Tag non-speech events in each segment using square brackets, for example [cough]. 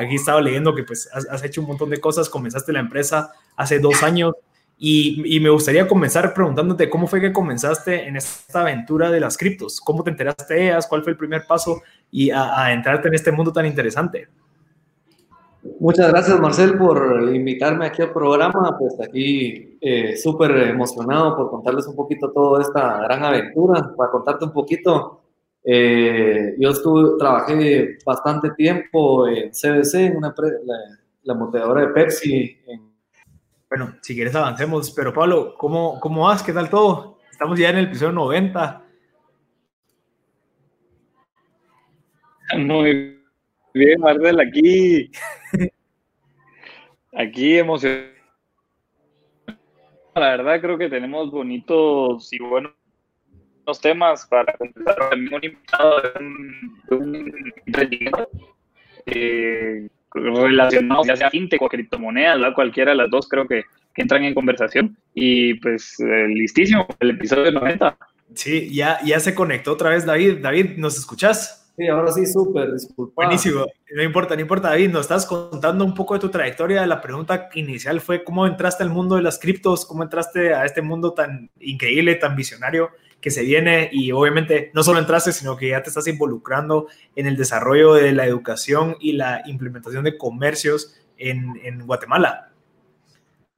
aquí estaba leyendo que pues has, hecho un montón de cosas, comenzaste la empresa hace dos años y, me gustaría comenzar preguntándote cómo fue que comenzaste en esta aventura de las criptos, cómo te enteraste de ellas, cuál fue el primer paso y a, entrarte en este mundo tan interesante. Muchas gracias Marcel por invitarme aquí al programa, pues aquí eh, súper emocionado por contarles un poquito toda esta gran aventura, para contarte un poquito. Eh, yo estuve, trabajé bastante tiempo en CBC, en una la, la moteadora de Pepsi en bueno, si quieres avancemos, pero Pablo, ¿cómo, cómo vas? ¿Qué tal todo? Estamos ya en el episodio 90. Muy bien, Marcel, aquí. Aquí emocionado. La verdad creo que tenemos bonitos y buenos temas para completar un invitado de un, eh, relacionados, ya sea fintech o criptomonedas, cualquiera de las dos creo que, que entran en conversación. Y pues eh, listísimo, el episodio 90. Sí, ya, ya se conectó otra vez David. David, ¿nos escuchas? Sí, ahora sí, súper, disculpa. Buenísimo, no importa, no importa, David, nos estás contando un poco de tu trayectoria. La pregunta inicial fue cómo entraste al mundo de las criptos, cómo entraste a este mundo tan increíble, tan visionario que se viene y obviamente no solo entraste, sino que ya te estás involucrando en el desarrollo de la educación y la implementación de comercios en, en Guatemala.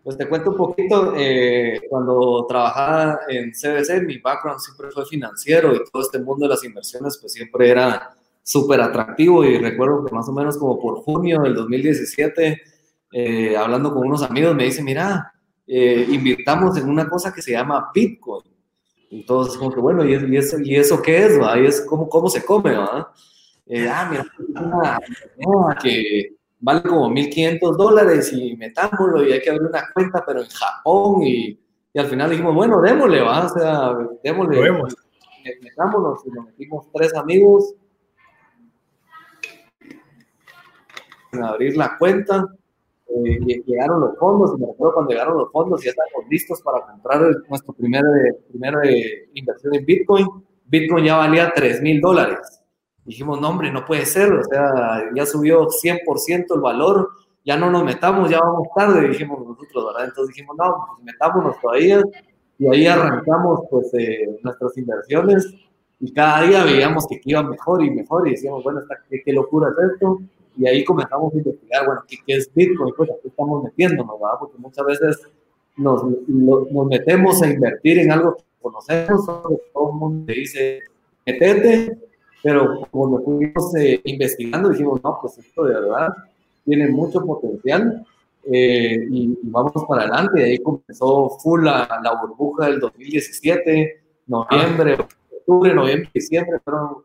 Pues te cuento un poquito, eh, cuando trabajaba en CBC, mi background siempre fue financiero y todo este mundo de las inversiones pues siempre era súper atractivo y recuerdo que más o menos como por junio del 2017, eh, hablando con unos amigos, me dice, mira, eh, invirtamos en una cosa que se llama Bitcoin. Entonces, como que bueno, ¿y, eso, y eso qué es? ¿va? ¿Y es cómo, cómo se come? ¿va? Eh, ah, mira, una que vale como 1.500 dólares y metámoslo y hay que abrir una cuenta, pero en Japón y, y al final dijimos, bueno, démosle, ¿va? O sea, démosle. Metámonos y nos metimos tres amigos a abrir la cuenta eh, llegaron los fondos, y me recuerdo cuando llegaron los fondos, ya estábamos listos para comprar nuestra primera, primera inversión en Bitcoin. Bitcoin ya valía 3 mil dólares. Dijimos, no, hombre, no puede ser, o sea, ya subió 100% el valor, ya no nos metamos, ya vamos tarde, dijimos nosotros, ¿verdad? Entonces dijimos, no, pues metámonos todavía, y ahí arrancamos, pues, eh, nuestras inversiones, y cada día veíamos que iba mejor y mejor, y decíamos, bueno, ¿qué, qué locura es esto? Y ahí comenzamos a investigar, bueno, ¿qué, qué es Bitcoin? Pues aquí estamos metiéndonos, ¿verdad? Porque muchas veces nos, nos metemos a invertir en algo que conocemos, todo el mundo te dice, metete, pero cuando fuimos eh, investigando dijimos, no, pues esto de verdad tiene mucho potencial eh, y, vamos para adelante. Y ahí comenzó full la, la burbuja del 2017, noviembre, octubre, noviembre, diciembre, fueron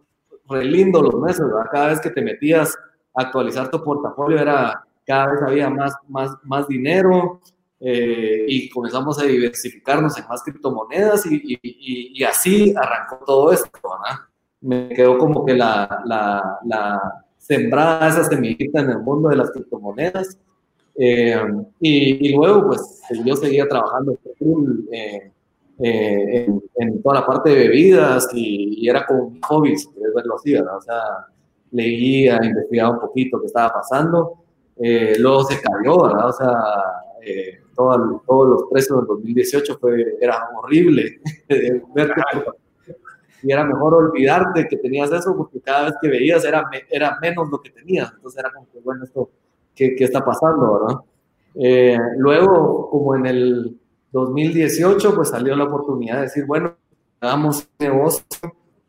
re lindos los meses, ¿verdad? Cada vez que te metías actualizar tu portafolio era cada vez había más, más, más dinero eh, y comenzamos a diversificarnos en más criptomonedas y, y, así arrancó todo esto, ¿verdad? Me quedó como que la, la, la sembrada esa semillita en el mundo de las criptomonedas eh, y, luego pues yo seguía trabajando eh, en, en, toda la parte de bebidas y, era como un hobby, si verlo así, ¿verdad? O sea, leía, investigaba un poquito qué estaba pasando. Eh, luego se cayó, ¿verdad? O sea, eh, todo, todos los precios del 2018 fue, era horrible [laughs] y era mejor olvidarte que tenías eso porque cada vez que veías era, era menos lo que tenías. Entonces era como que, bueno, esto, ¿qué, qué está pasando, verdad? Eh, luego, como en el 2018, pues salió la oportunidad de decir, bueno, hagamos negocio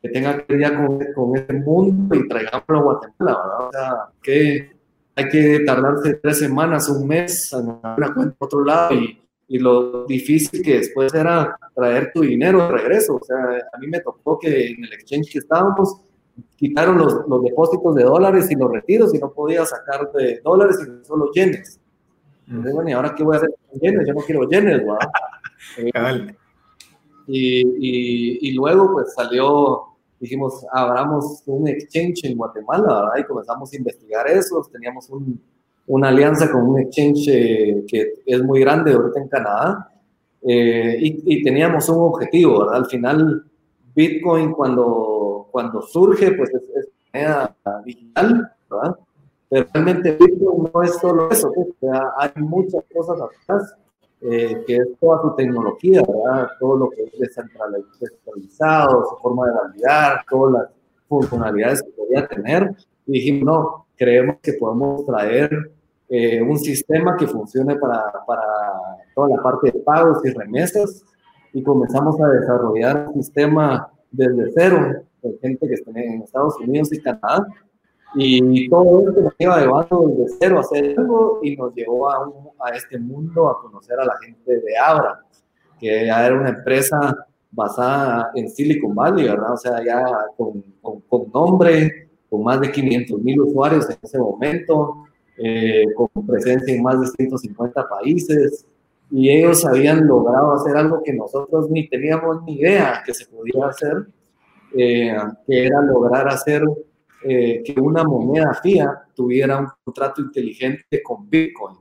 que tenga que ver con, con este mundo y traigámoslo a Guatemala, ¿verdad? O sea, que hay que tardarse tres semanas, un mes en una cuenta a otro lado y, y, lo difícil que después era traer tu dinero de regreso. O sea, a mí me tocó que en el exchange que estábamos quitaron los, los depósitos de dólares y los retiros y no podía sacar de dólares y solo yenes. Entonces, bueno, ¿y ahora qué voy a hacer con yenes? Yo no quiero yenes, ¿verdad? [laughs] y, y, y, luego pues salió dijimos, abramos un exchange en Guatemala, ¿verdad? Y comenzamos a investigar eso. Teníamos un, una alianza con un exchange eh, que es muy grande ahorita en Canadá. Eh, y, y, teníamos un objetivo, ¿verdad? Al final, Bitcoin cuando, cuando surge, pues es, moneda digital, ¿verdad? Pero realmente Bitcoin no es solo eso, hay muchas cosas atrás, eh, que es toda su tecnología, ¿verdad? Todo lo que es descentralizado, su forma de validar, todas las funcionalidades que podría tener. Y dijimos, no, creemos que podemos traer eh, un sistema que funcione para, para toda la parte de pagos y remesas y comenzamos a desarrollar un sistema desde cero, de gente que está en Estados Unidos y Canadá, y todo esto nos lleva llevando desde cero a hacer algo y nos llevó a, a, este mundo a conocer a la gente de Abra, que ya era una empresa basada en Silicon Valley, ¿verdad? O sea, ya con, con, nombre, con más de 500 mil usuarios en ese momento, eh, con presencia en más de 150 países, y ellos habían logrado hacer algo que nosotros ni teníamos ni idea que se podía hacer, eh, que era lograr hacer eh, que una moneda fía tuviera un contrato inteligente con Bitcoin.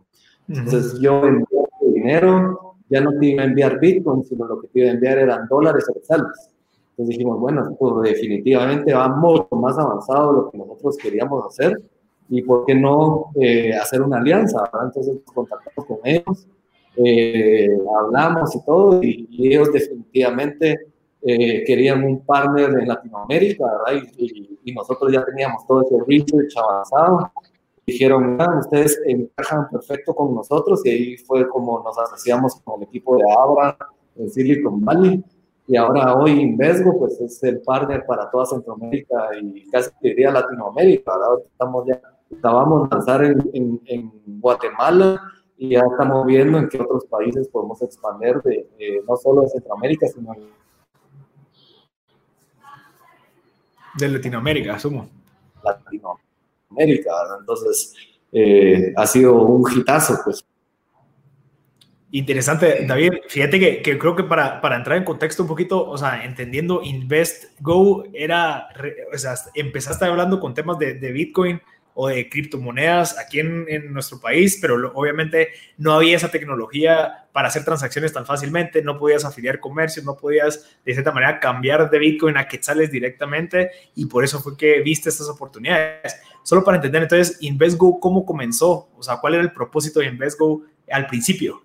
Entonces yo envié dinero, ya no te iba a enviar Bitcoin, sino lo que te iba a enviar eran dólares o Entonces dijimos, bueno, pues definitivamente va mucho más avanzado de lo que nosotros queríamos hacer y por qué no eh, hacer una alianza. Entonces contactamos con ellos eh, hablamos y todo, y, ellos definitivamente eh, querían un partner en Latinoamérica, ¿verdad? Y, nosotros ya teníamos todo ese research avanzado. Dijeron, ustedes encajan perfecto con nosotros, y ahí fue como nos asociamos con el equipo de Abra en Silicon Valley. Y ahora hoy Invesgo, pues es el partner para toda Centroamérica y casi diría Latinoamérica, ¿verdad? Estamos ya, estábamos lanzar en, en, en Guatemala, y ya estamos viendo en qué otros países podemos expandir, de, no solo de Centroamérica, sino de Latinoamérica, asumo. Latinoamérica, entonces eh, ha sido un hitazo, pues. Interesante, David. Fíjate que, creo que para, para, entrar en contexto un poquito, o sea, entendiendo InvestGo, era, o sea, empezaste hablando con temas de, de Bitcoin, o de criptomonedas aquí en, en nuestro país, pero obviamente no había esa tecnología para hacer transacciones tan fácilmente, no podías afiliar comercios, no podías de cierta manera cambiar de Bitcoin a quetzales directamente y por eso fue que viste estas oportunidades. Solo para entender entonces, InvestGo, ¿cómo comenzó? O sea, ¿cuál era el propósito de InvestGo al principio?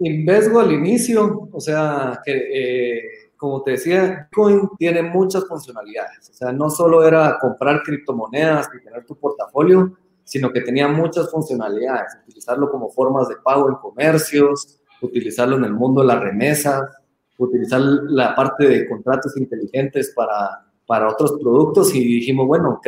InvestGo al inicio, o sea, que... Eh como te decía, Bitcoin tiene muchas funcionalidades. O sea, no solo era comprar criptomonedas y tener tu portafolio, sino que tenía muchas funcionalidades. Utilizarlo como formas de pago en comercios, utilizarlo en el mundo de las remesas, utilizar la parte de contratos inteligentes para, para otros productos y dijimos, bueno,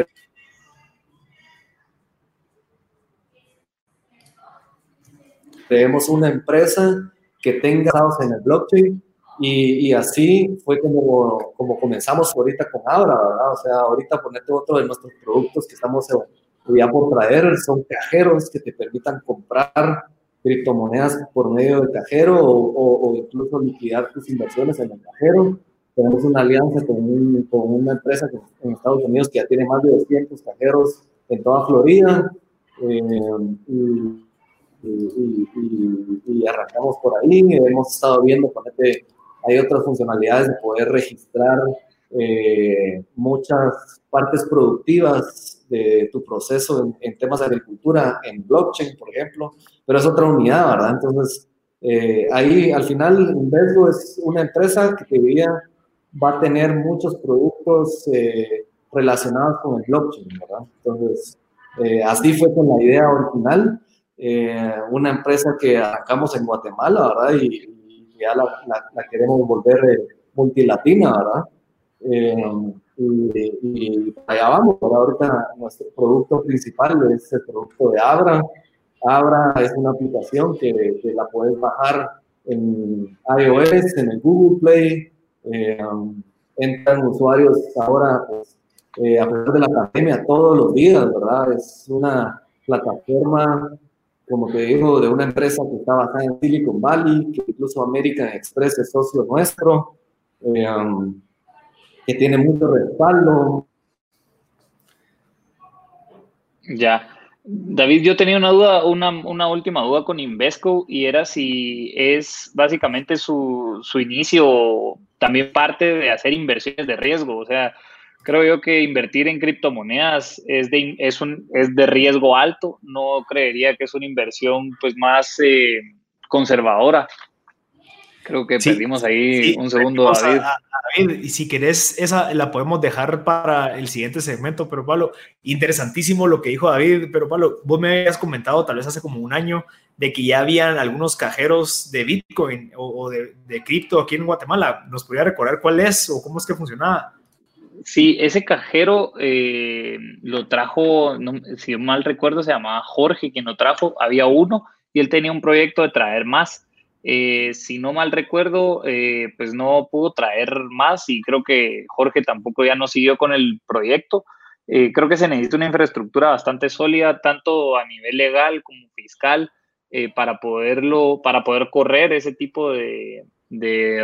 creemos una empresa que tenga en el blockchain y, así fue como, como comenzamos ahorita con Abra, ¿verdad? O sea, ahorita ponerte otro de nuestros productos que estamos ya por traer, son cajeros que te permitan comprar criptomonedas por medio del cajero o, incluso liquidar tus inversiones en el cajero. Tenemos una alianza con, con una empresa en Estados Unidos que ya tiene más de 200 cajeros en toda Florida. Eh, y, y, arrancamos por ahí. Hemos estado viendo, ponete, hay otras funcionalidades de poder registrar eh, muchas partes productivas de tu proceso en, temas de agricultura, en blockchain, por ejemplo, pero es otra unidad, ¿verdad? Entonces, eh, ahí al final Invesgo es una empresa que diría va a tener muchos productos eh, relacionados con el blockchain, ¿verdad? Entonces, así fue con la idea original. una empresa que arrancamos en Guatemala, ¿verdad? Y, ya la, la, queremos volver eh, multilatina, ¿verdad? Eh, y, allá vamos, ahorita nuestro producto principal es el producto de Abra. Abra es una aplicación que, que la puedes bajar en iOS, en el Google Play. Eh, entran usuarios ahora, pues, a pesar de la pandemia, todos los días, ¿verdad? Es una plataforma como te digo, de una empresa que está basada en Silicon Valley, que incluso American Express es socio nuestro, eh, um, que tiene mucho respaldo. Ya. David, yo tenía una duda, una, última duda con Invesco y era si es básicamente su, su inicio también parte de hacer inversiones de riesgo. O sea, Creo yo que invertir en criptomonedas es de riesgo alto. No creería que es una inversión pues más eh, conservadora. Creo que perdimos ahí un segundo, David. Y si querés, esa la podemos dejar para el siguiente segmento. Pero Pablo, interesantísimo lo que dijo David. Pero Pablo, vos me habías comentado tal vez hace como un año de que ya habían algunos cajeros de Bitcoin o, de, de cripto aquí en Guatemala. ¿Nos podría recordar cuál es o cómo es que funcionaba? Sí, ese cajero eh, lo trajo, si mal recuerdo, se llamaba Jorge quien lo trajo. Había uno y él tenía un proyecto de traer más. Eh, si no mal recuerdo, eh, pues no pudo traer más y creo que Jorge tampoco ya no siguió con el proyecto. creo que se necesita una infraestructura bastante sólida, tanto a nivel legal como fiscal, para poderlo, para poder correr ese tipo de,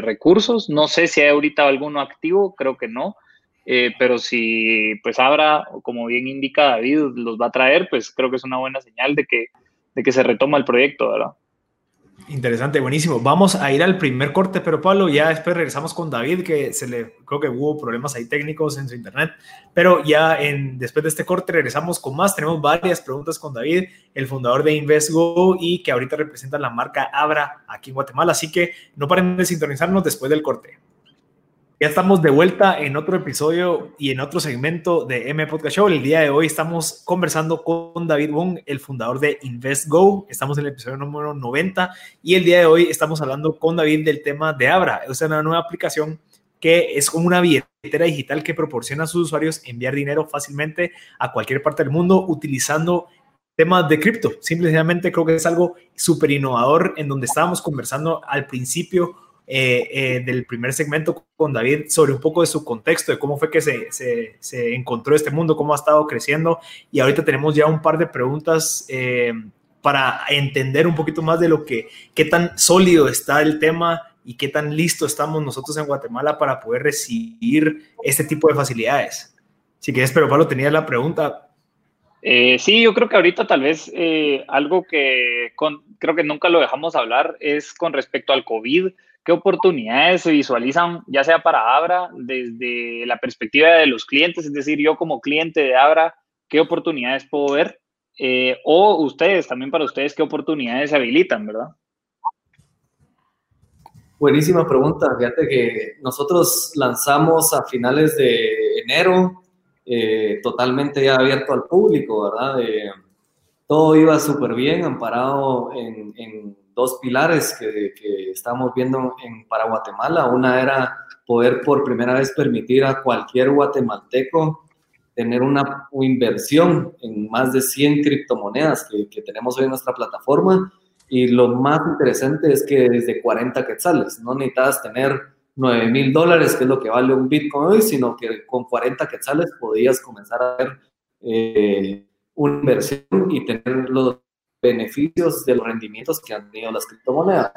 recursos. No sé si hay ahorita alguno activo, creo que no. Eh, pero si pues Abra, como bien indica David, los va a traer, pues creo que es una buena señal de que, de que se retoma el proyecto, ¿verdad? Interesante, buenísimo. Vamos a ir al primer corte, pero Pablo, ya después regresamos con David, que se le, creo que hubo problemas ahí técnicos en su internet, pero ya en, después de este corte regresamos con más. Tenemos varias preguntas con David, el fundador de InvestGo y que ahorita representa la marca Abra aquí en Guatemala, así que no paren de sintonizarnos después del corte. Ya estamos de vuelta en otro episodio y en otro segmento de M Podcast Show. El día de hoy estamos conversando con David Wong, el fundador de InvestGo. Estamos en el episodio número 90 y el día de hoy estamos hablando con David del tema de Abra. Es una nueva aplicación que es como una billetera digital que proporciona a sus usuarios enviar dinero fácilmente a cualquier parte del mundo utilizando temas de cripto. Simplemente creo que es algo súper innovador en donde estábamos conversando al principio eh, eh, del primer segmento con David sobre un poco de su contexto, de cómo fue que se, se, encontró este mundo, cómo ha estado creciendo. Y ahorita tenemos ya un par de preguntas eh, para entender un poquito más de lo que, qué tan sólido está el tema y qué tan listo estamos nosotros en Guatemala para poder recibir este tipo de facilidades. Si quieres, pero Pablo, tenía la pregunta. sí, yo creo que ahorita tal vez algo que creo que nunca lo dejamos hablar es con respecto al COVID. ¿Qué oportunidades se visualizan, ya sea para Abra, desde la perspectiva de los clientes? Es decir, yo como cliente de Abra, ¿qué oportunidades puedo ver? Eh, o ustedes, también para ustedes, ¿qué oportunidades se habilitan, verdad? Buenísima pregunta. Fíjate que nosotros lanzamos a finales de enero, eh, totalmente ya abierto al público, ¿verdad? Eh, todo iba súper bien, amparado en, en dos pilares que, que estamos viendo en, para Guatemala. Una era poder por primera vez permitir a cualquier guatemalteco tener una inversión en más de 100 criptomonedas que, que, tenemos hoy en nuestra plataforma. Y lo más interesante es que desde 40 quetzales, no necesitas tener 9 mil dólares, que es lo que vale un Bitcoin hoy, sino que con 40 quetzales podías comenzar a ver eh, una inversión y tener los beneficios de los rendimientos que han tenido las criptomonedas.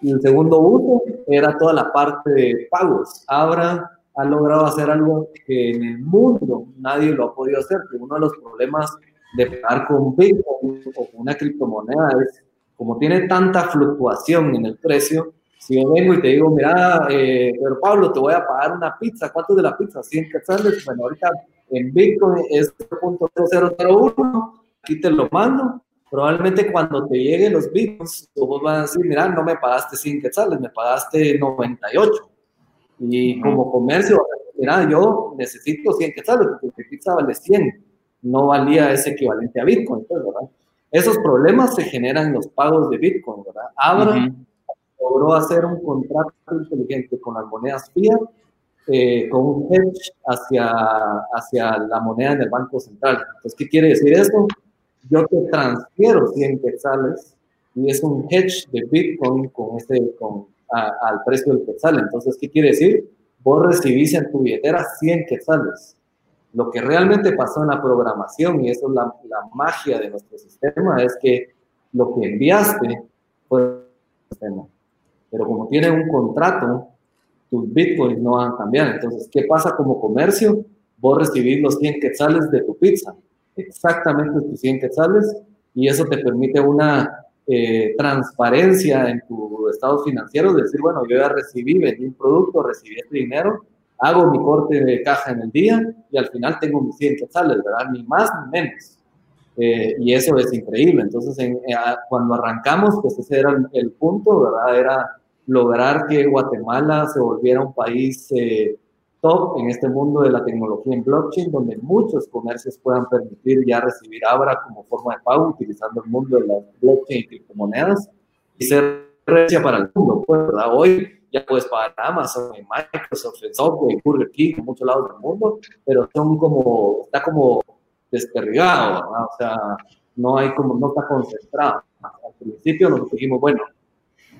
Y el segundo uso era toda la parte de pagos. Abra ha logrado hacer algo que en el mundo nadie lo ha podido hacer. uno de los problemas de pagar con Bitcoin o con una criptomoneda es, como tiene tanta fluctuación en el precio, si yo vengo y te digo, mira, eh, pero Pablo, te voy a pagar una pizza, ¿cuánto de la pizza? 100 quetzales, bueno, ahorita en Bitcoin es 0.0001, aquí te lo mando, probablemente cuando te lleguen los bitcoins, tú vas a decir, mira, no me pagaste 100 quetzales, me pagaste 98. Y como comercio, mira, yo necesito 100 quetzales, porque mi pizza vale 100, no valía ese equivalente a Bitcoin, pues, ¿verdad? Esos problemas se generan en los pagos de Bitcoin, ¿verdad? Abra logró hacer un contrato inteligente con las monedas fiat, eh, con un hedge hacia, hacia la moneda en el Banco Central. Entonces, ¿qué quiere decir esto? Yo te transfiero 100 quetzales y es un hedge de Bitcoin con este, con, al precio del quetzal. Entonces, ¿qué quiere decir? Vos recibís en tu billetera 100 quetzales. Lo que realmente pasó en la programación, y eso es la, la magia de nuestro sistema, es que lo que enviaste fue el sistema. Pero como tiene un contrato, tus bitcoins no van a cambiar. Entonces, ¿qué pasa como comercio? Vos recibís los 100 quetzales de tu pizza exactamente 100 quetzales y eso te permite una eh, transparencia en tu estado financiero, de decir, bueno, yo ya recibí, vendí un producto, recibí este dinero hago mi corte de caja en el día y al final tengo mis 100 quetzales, ¿verdad? Ni más ni menos. Eh, y eso es increíble. Entonces, eh, cuando arrancamos, pues ese era el, punto, ¿verdad? Era lograr que Guatemala se volviera un país eh, top en este mundo de la tecnología en blockchain, donde muchos comercios puedan permitir ya recibir Abra como forma de pago utilizando el mundo de las blockchain y criptomonedas y ser recia para el mundo. Pues, ¿verdad? Hoy ya puedes pagar Amazon, en Microsoft, en Software, Burger King, en muchos lados del mundo, pero son como, está como desperdigado, O sea, no hay como, no está concentrado. Al principio nos dijimos, bueno,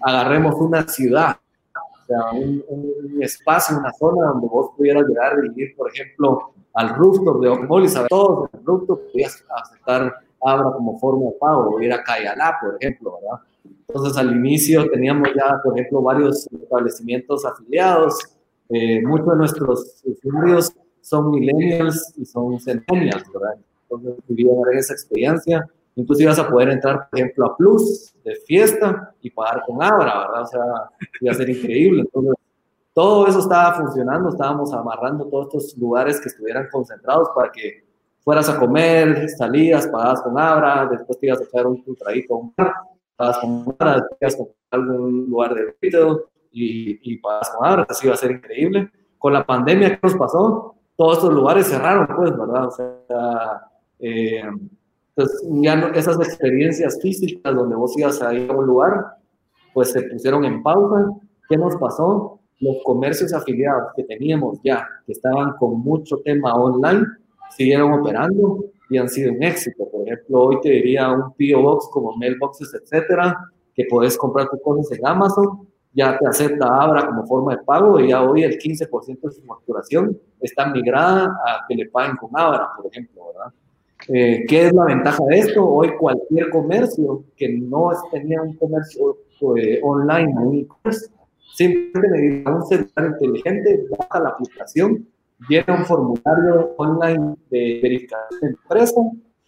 agarremos una ciudad, sea, un, espacio, una zona donde vos pudieras llegar a vivir, por ejemplo, al rooftop de Oakmall y saber todos el rooftop podías aceptar Abra como forma de pago, o ir a Cayalá, por ejemplo, ¿verdad? Entonces, al inicio teníamos ya, por ejemplo, varios establecimientos afiliados. Eh, muchos de nuestros usuarios son millennials y son centennials, ¿verdad? Entonces, vivieron esa experiencia. Incluso ibas a poder entrar, por ejemplo, a Plus de fiesta y pagar con Abra, ¿verdad? O sea, iba a ser increíble. Entonces, todo eso estaba funcionando, estábamos amarrando todos estos lugares que estuvieran concentrados para que fueras a comer, salías, pagabas con Abra, después te ibas a echar un, un traguito a un bar, pagabas con Abra, te ibas a algún lugar de retail y, y pagas con Abra, así iba a ser increíble. Con la pandemia, ¿qué nos pasó? todos estos lugares cerraron, pues, ¿verdad? O sea, eh, entonces ya no, esas experiencias físicas donde vos ibas a ir a un lugar, pues se pusieron en pausa. ¿Qué nos pasó? Los comercios afiliados que teníamos ya, que estaban con mucho tema online, siguieron operando y han sido un éxito. Por ejemplo, hoy te diría un PO Box como Mailboxes, etcétera, que puedes comprar tus cosas en Amazon ya te acepta Abra como forma de pago y ya hoy el 15% de su facturación está migrada a que le paguen con Abra, por ejemplo, ¿verdad? Eh, ¿Qué es la ventaja de esto? Hoy cualquier comercio que no tenía un comercio eh, online o e-commerce, simplemente necesita un celular inteligente, baja la aplicación, viene un formulario online de verificación de empresa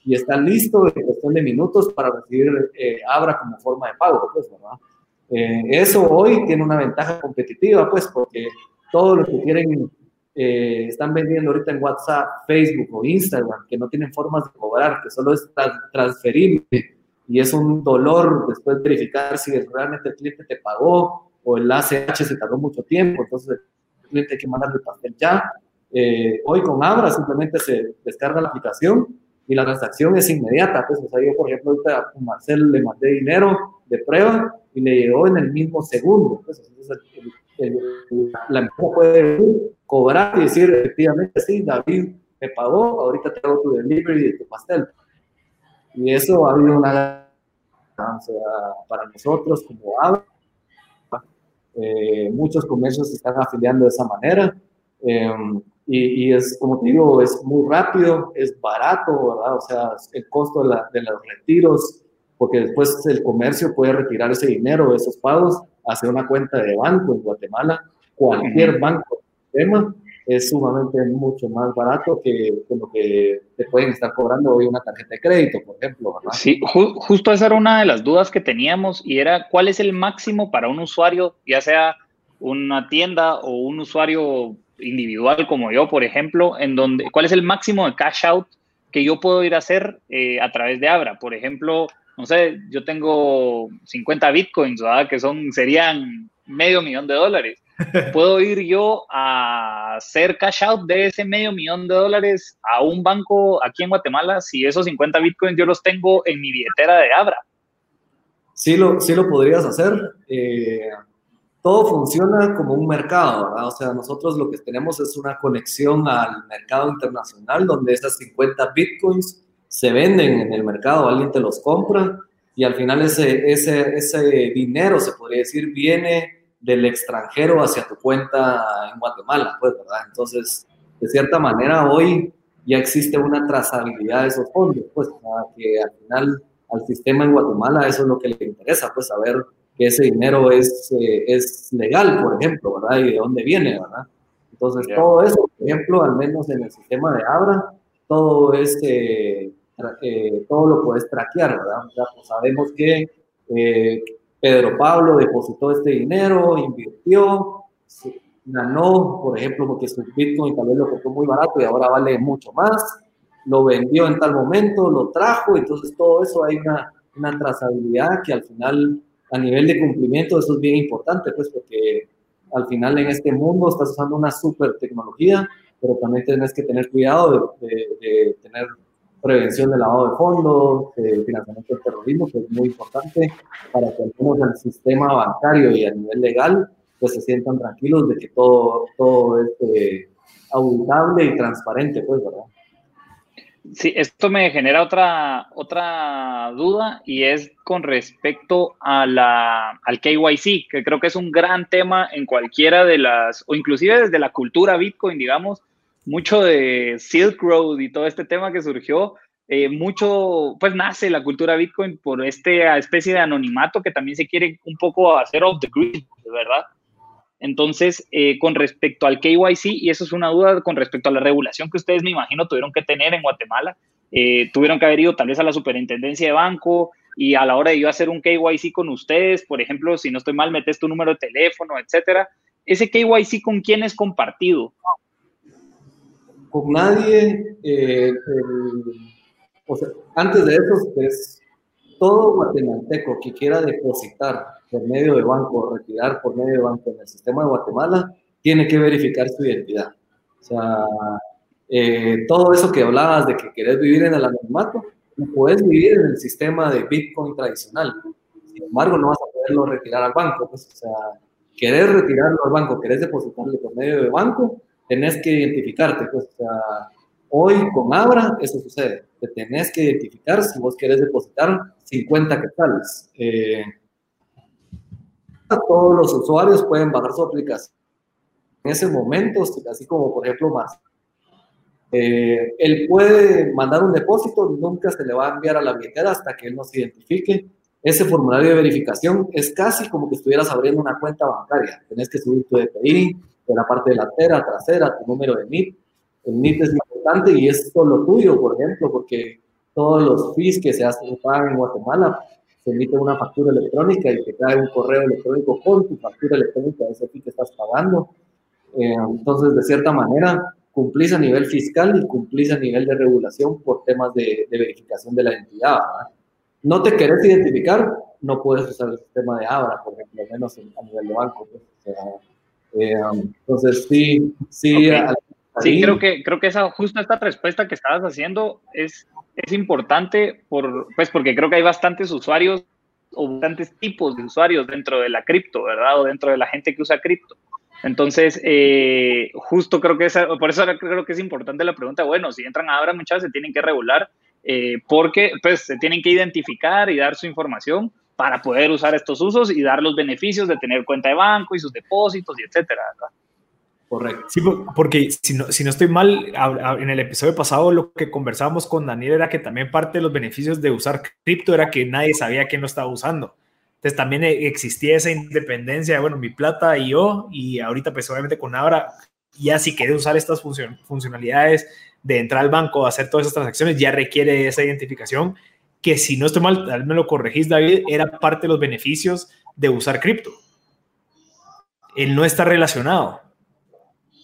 y está listo en cuestión de minutos para recibir eh, Abra como forma de pago, pues, ¿verdad? Eh, eso hoy tiene una ventaja competitiva, pues, porque todos los que quieren, eh, están vendiendo ahorita en WhatsApp, Facebook o Instagram, que no tienen formas de cobrar, que solo es transferible y es un dolor después verificar si realmente el cliente te pagó o el ACH se tardó mucho tiempo, entonces el cliente hay que mandarle el pastel ya. Eh, hoy con Abra simplemente se descarga la aplicación y la transacción es inmediata. Pues, o sea, yo, por ejemplo, ahorita a Marcel le mandé dinero de prueba y le llegó en el mismo segundo. Pues, la empresa puede cobrar y decir, efectivamente, sí, David me pagó, ahorita te hago tu delivery de tu pastel. Y eso ha habido una ganancia para nosotros como ABA. Eh, muchos comercios se están afiliando de esa manera. Eh, y, es, como te digo, es muy rápido, es barato, ¿verdad? O sea, el costo de, la, de los retiros, porque después el comercio puede retirar ese dinero, esos pagos, hacia una cuenta de banco en Guatemala. Cualquier banco es sumamente mucho más barato que, lo que te pueden estar cobrando hoy una tarjeta de crédito, por ejemplo. Sí, justo esa era una de las dudas que teníamos y era cuál es el máximo para un usuario, ya sea una tienda o un usuario individual como yo, por ejemplo, en donde, ¿cuál es el máximo de cash out que yo puedo ir a hacer eh, a través de Abra? Por ejemplo, no sé, yo tengo 50 bitcoins, ¿verdad? Que son, serían medio millón de dólares. ¿Puedo ir yo a hacer cash out de ese medio millón de dólares a un banco aquí en Guatemala si esos 50 bitcoins yo los tengo en mi billetera de Abra? Sí lo, sí lo podrías hacer. Eh, todo funciona como un mercado, ¿verdad? O sea, nosotros lo que tenemos es una conexión al mercado internacional donde esas 50 bitcoins se venden en el mercado, alguien te los compra y al final ese, ese, ese dinero, se podría decir, viene del extranjero hacia tu cuenta en Guatemala, pues, ¿verdad? Entonces, de cierta manera, hoy ya existe una trazabilidad de esos fondos, pues, que al final al sistema en Guatemala eso es lo que le interesa, pues, saber que ese dinero es, eh, es legal, por ejemplo, ¿verdad? Y de dónde viene, ¿verdad? Entonces, todo eso, por ejemplo, al menos en el sistema de Abra, todo es, eh, eh, todo lo puedes traquear, ¿verdad? O sea, pues sabemos que Pedro Pablo depositó este dinero, invirtió, ganó, por ejemplo, porque su Bitcoin tal vez lo compró muy barato y ahora vale mucho más, lo vendió en tal momento, lo trajo, entonces todo eso hay una, una trazabilidad que al final a nivel de cumplimiento eso es bien importante, pues porque al final en este mundo estás usando una super tecnología, pero también tienes que tener cuidado de, tener prevención de lavado de fondos, de financiamiento del terrorismo, que es muy importante para que al menos el sistema bancario y a nivel legal pues se sientan tranquilos de que todo, todo es eh, auditable y transparente, pues, ¿verdad? Sí, esto me genera otra, otra duda y es con respecto a la, al KYC, que creo que es un gran tema en cualquiera de las, o inclusive desde la cultura Bitcoin, digamos, mucho de Silk Road y todo este tema que surgió, eh, mucho, pues nace la cultura Bitcoin por esta especie de anonimato que también se quiere un poco hacer off the grid, ¿verdad? Entonces, eh, con respecto al KYC, y eso es una duda con respecto a la regulación que ustedes me imagino tuvieron que tener en Guatemala, eh, tuvieron que haber ido tal vez a la superintendencia de banco y a la hora de yo hacer un KYC con ustedes, por ejemplo, si no estoy mal, metes tu número de teléfono, etcétera. ¿Ese KYC con quién es compartido? Con nadie. Eh, o sea, antes de eso, es todo guatemalteco que quiera depositar por medio de banco, retirar por medio de banco en el sistema de Guatemala, tiene que verificar su identidad. O sea, eh, todo eso que hablabas de que querés vivir en el anonimato, no puedes vivir en el sistema de Bitcoin tradicional. Sin embargo, no vas a poderlo retirar al banco. Pues, o sea, querés retirarlo al banco, querés depositarlo por medio de banco, tenés que identificarte. Pues, hoy con Abra eso sucede. Te tenés que identificar si vos querés depositar 50 quetzales. Eh, todos los usuarios pueden bajar su aplicación. En ese momento, así como por ejemplo más, eh, él puede mandar un depósito, nunca se le va a enviar a la billetera hasta que él nos identifique. Ese formulario de verificación es casi como que estuvieras abriendo una cuenta bancaria. Tenés que subir tu DPI, de la parte delantera, trasera, tu número de NIP. El NIP es importante y es solo tuyo, por ejemplo, porque todos los fees que se hacen pagan en Guatemala se emite una factura electrónica y te cae un correo electrónico con tu factura electrónica de ese fee que estás pagando. Eh, entonces, de cierta manera, cumplís a nivel fiscal y cumplís a nivel de regulación por temas de, verificación de la identidad. No te querés identificar, no puedes usar el sistema de Abra, por ejemplo, menos a nivel de banco. Pues, eh, entonces, sí, sí. sí, creo que, creo que esa, justo esta respuesta que estabas haciendo es es importante por, pues porque creo que hay bastantes usuarios o bastantes tipos de usuarios dentro de la cripto, ¿verdad? O dentro de la gente que usa cripto. Entonces, eh, justo creo que es, por eso creo que es importante la pregunta, bueno, si entran ahora muchas se tienen que regular eh, porque pues se tienen que identificar y dar su información para poder usar estos usos y dar los beneficios de tener cuenta de banco y sus depósitos y etcétera. Correcto. Sí, porque si no, si no estoy mal, en el episodio pasado lo que conversábamos con Daniel era que también parte de los beneficios de usar cripto era que nadie sabía quién lo estaba usando. Entonces también e, existía esa independencia de, bueno, mi plata y yo, y ahorita pues obviamente con Abra, ya si quieres usar estas funcionalidades de entrar al banco, hacer todas esas transacciones, ya requiere esa identificación, que si no estoy mal, tal me lo corregís David, era parte de los beneficios de usar cripto. Él no está relacionado.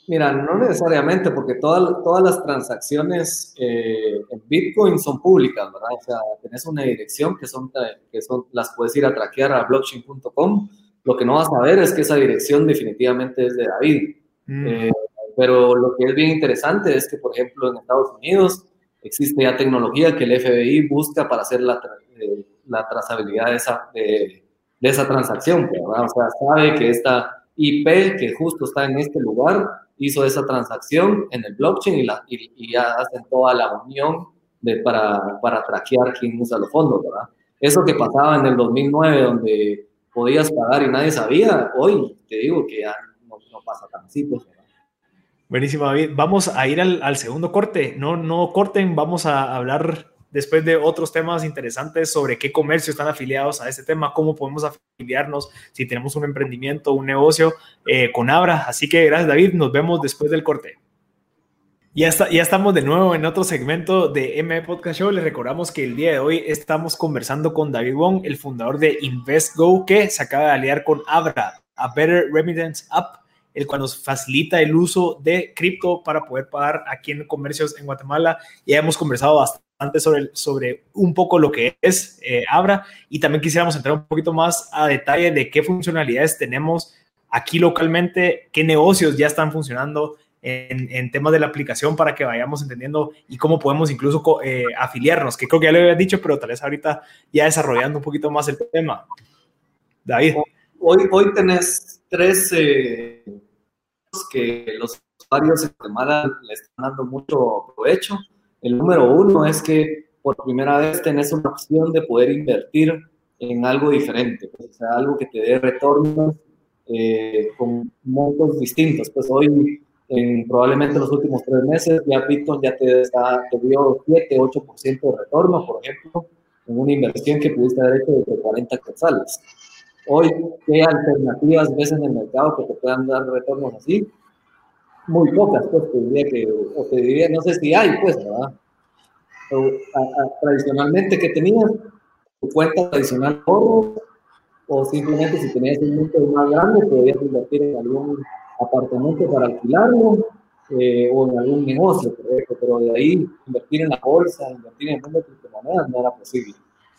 Mira, no necesariamente, porque todas, todas las transacciones eh, en Bitcoin son públicas, ¿verdad? O sea, tenés una dirección que son, que son las puedes ir a traquear a blockchain.com. Lo que no vas a ver es que esa dirección definitivamente es de David. Mm. Eh, pero lo que es bien interesante es que, por ejemplo, en Estados Unidos existe ya tecnología que el FBI busca para hacer la, eh, la trazabilidad de esa, de, de esa transacción, ¿verdad? O sea, sabe que esta IP que justo está en este lugar hizo esa transacción en el blockchain y, la, y, ya hacen toda la unión de, para, para traquear quién usa los fondos, ¿verdad? Eso que pasaba en el 2009, donde podías pagar y nadie sabía, hoy te digo que ya no, pasa tan así, pues, Buenísimo, David. Vamos a ir al, al, segundo corte. No, no corten, vamos a hablar después de otros temas interesantes sobre qué comercio están afiliados a este tema, cómo podemos afiliarnos si tenemos un emprendimiento, un negocio eh, con Abra. Así que gracias David, nos vemos después del corte. Ya, está, ya estamos de nuevo en otro segmento de M Podcast Show. Les recordamos que el día de hoy estamos conversando con David Wong, el fundador de InvestGo, que se acaba de aliar con Abra, a Better Remittance App el cual nos facilita el uso de cripto para poder pagar aquí en comercios en Guatemala. Ya hemos conversado bastante sobre, sobre un poco lo que es eh, Abra y también quisiéramos entrar un poquito más a detalle de qué funcionalidades tenemos aquí localmente, qué negocios ya están funcionando en, temas de la aplicación para que vayamos entendiendo y cómo podemos incluso eh, afiliarnos, que creo que ya le había dicho, pero tal vez ahorita ya desarrollando un poquito más el tema. David. Hoy, hoy tenés tres eh, que los usuarios en Guatemala le están dando mucho provecho. El número uno es que por primera vez tenés una opción de poder invertir en algo diferente, pues, o sea, algo que te dé retornos eh, con montos distintos. Pues hoy, en probablemente los últimos tres meses, ya Bitcoin ya te, te dio 7, 8% de retorno, por ejemplo, en una inversión que pudiste haber hecho de 40 quetzales. Hoy, ¿qué alternativas ves en el mercado que te puedan dar retornos así? Muy pocas, pues te diría que, o te diría, no sé si hay, pues, ¿verdad? tradicionalmente, ¿qué tenías? Tu cuenta tradicional oro, o simplemente si tenías un monto más grande, podías invertir en algún apartamento para alquilarlo, eh, o en algún negocio, pero de ahí invertir en la bolsa, invertir en el mundo de criptomonedas no era posible.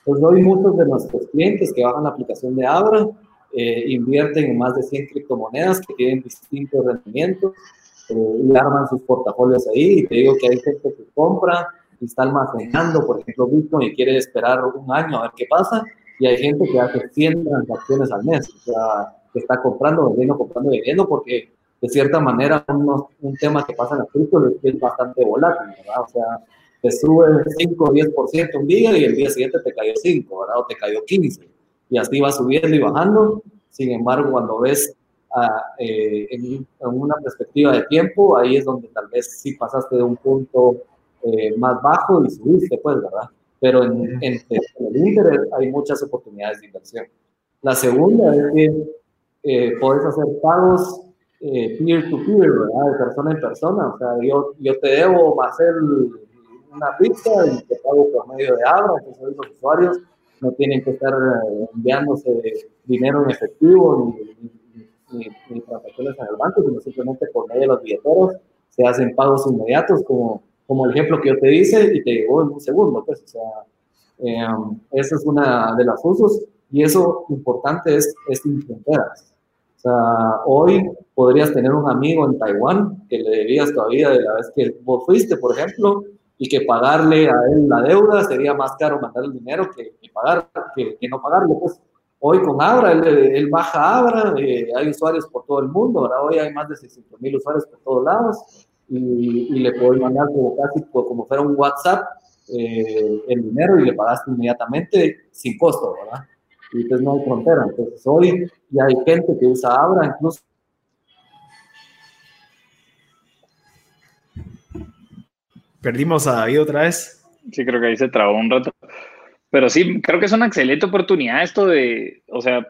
Pues hoy muchos de nuestros clientes que bajan la aplicación de Abra eh, invierten en más de 100 criptomonedas que tienen distintos rendimientos eh, y arman sus portafolios ahí. Y te digo que hay gente que compra y está almacenando, por ejemplo, Bitcoin y quiere esperar un año a ver qué pasa. Y hay gente que hace 100 transacciones al mes, o sea, que está comprando, vendiendo, comprando, vendiendo, porque de cierta manera un tema que pasa en la cripto es bastante volátil, ¿verdad? O sea, te sube 5 o 10% un día y el día siguiente te cayó 5, ¿verdad? O te cayó 15. Y así va subiendo y bajando. Sin embargo, cuando ves ah, eh, en, una perspectiva de tiempo, ahí es donde tal vez sí pasaste de un punto eh, más bajo y subiste, pues, ¿verdad? Pero en, en, el interés hay muchas oportunidades de inversión. La segunda es que eh, puedes hacer pagos peer-to-peer, ¿verdad? De persona en persona. O sea, yo, yo te debo hacer una pizza y te pago por medio de Abra, entonces los usuarios no tienen que estar eh, enviándose dinero en efectivo ni, ni, transacciones en el banco, sino simplemente por medio de los billeteros se hacen pagos inmediatos, como, como el ejemplo que yo te hice, y te llegó en un segundo. Pues, o sea, eh, esa es una de las usos, y eso importante es, es sin fronteras. O sea, hoy podrías tener un amigo en Taiwán que le debías todavía de la vez que vos fuiste, por ejemplo, y que pagarle a él la deuda sería más caro mandar el dinero que, pagar, que, no pagarle. Pues hoy con Abra, él, baja Abra, eh, hay usuarios por todo el mundo, ahora hoy hay más de 600 mil usuarios por todos lados y, le puedo mandar como casi como fuera un WhatsApp eh, el dinero y le pagaste inmediatamente sin costo, ¿verdad? Y entonces no hay frontera. Entonces hoy ya hay gente que usa Abra, incluso Perdimos a David otra vez. Sí, creo que ahí se trabó un rato. Pero sí, creo que es una excelente oportunidad esto de, o sea,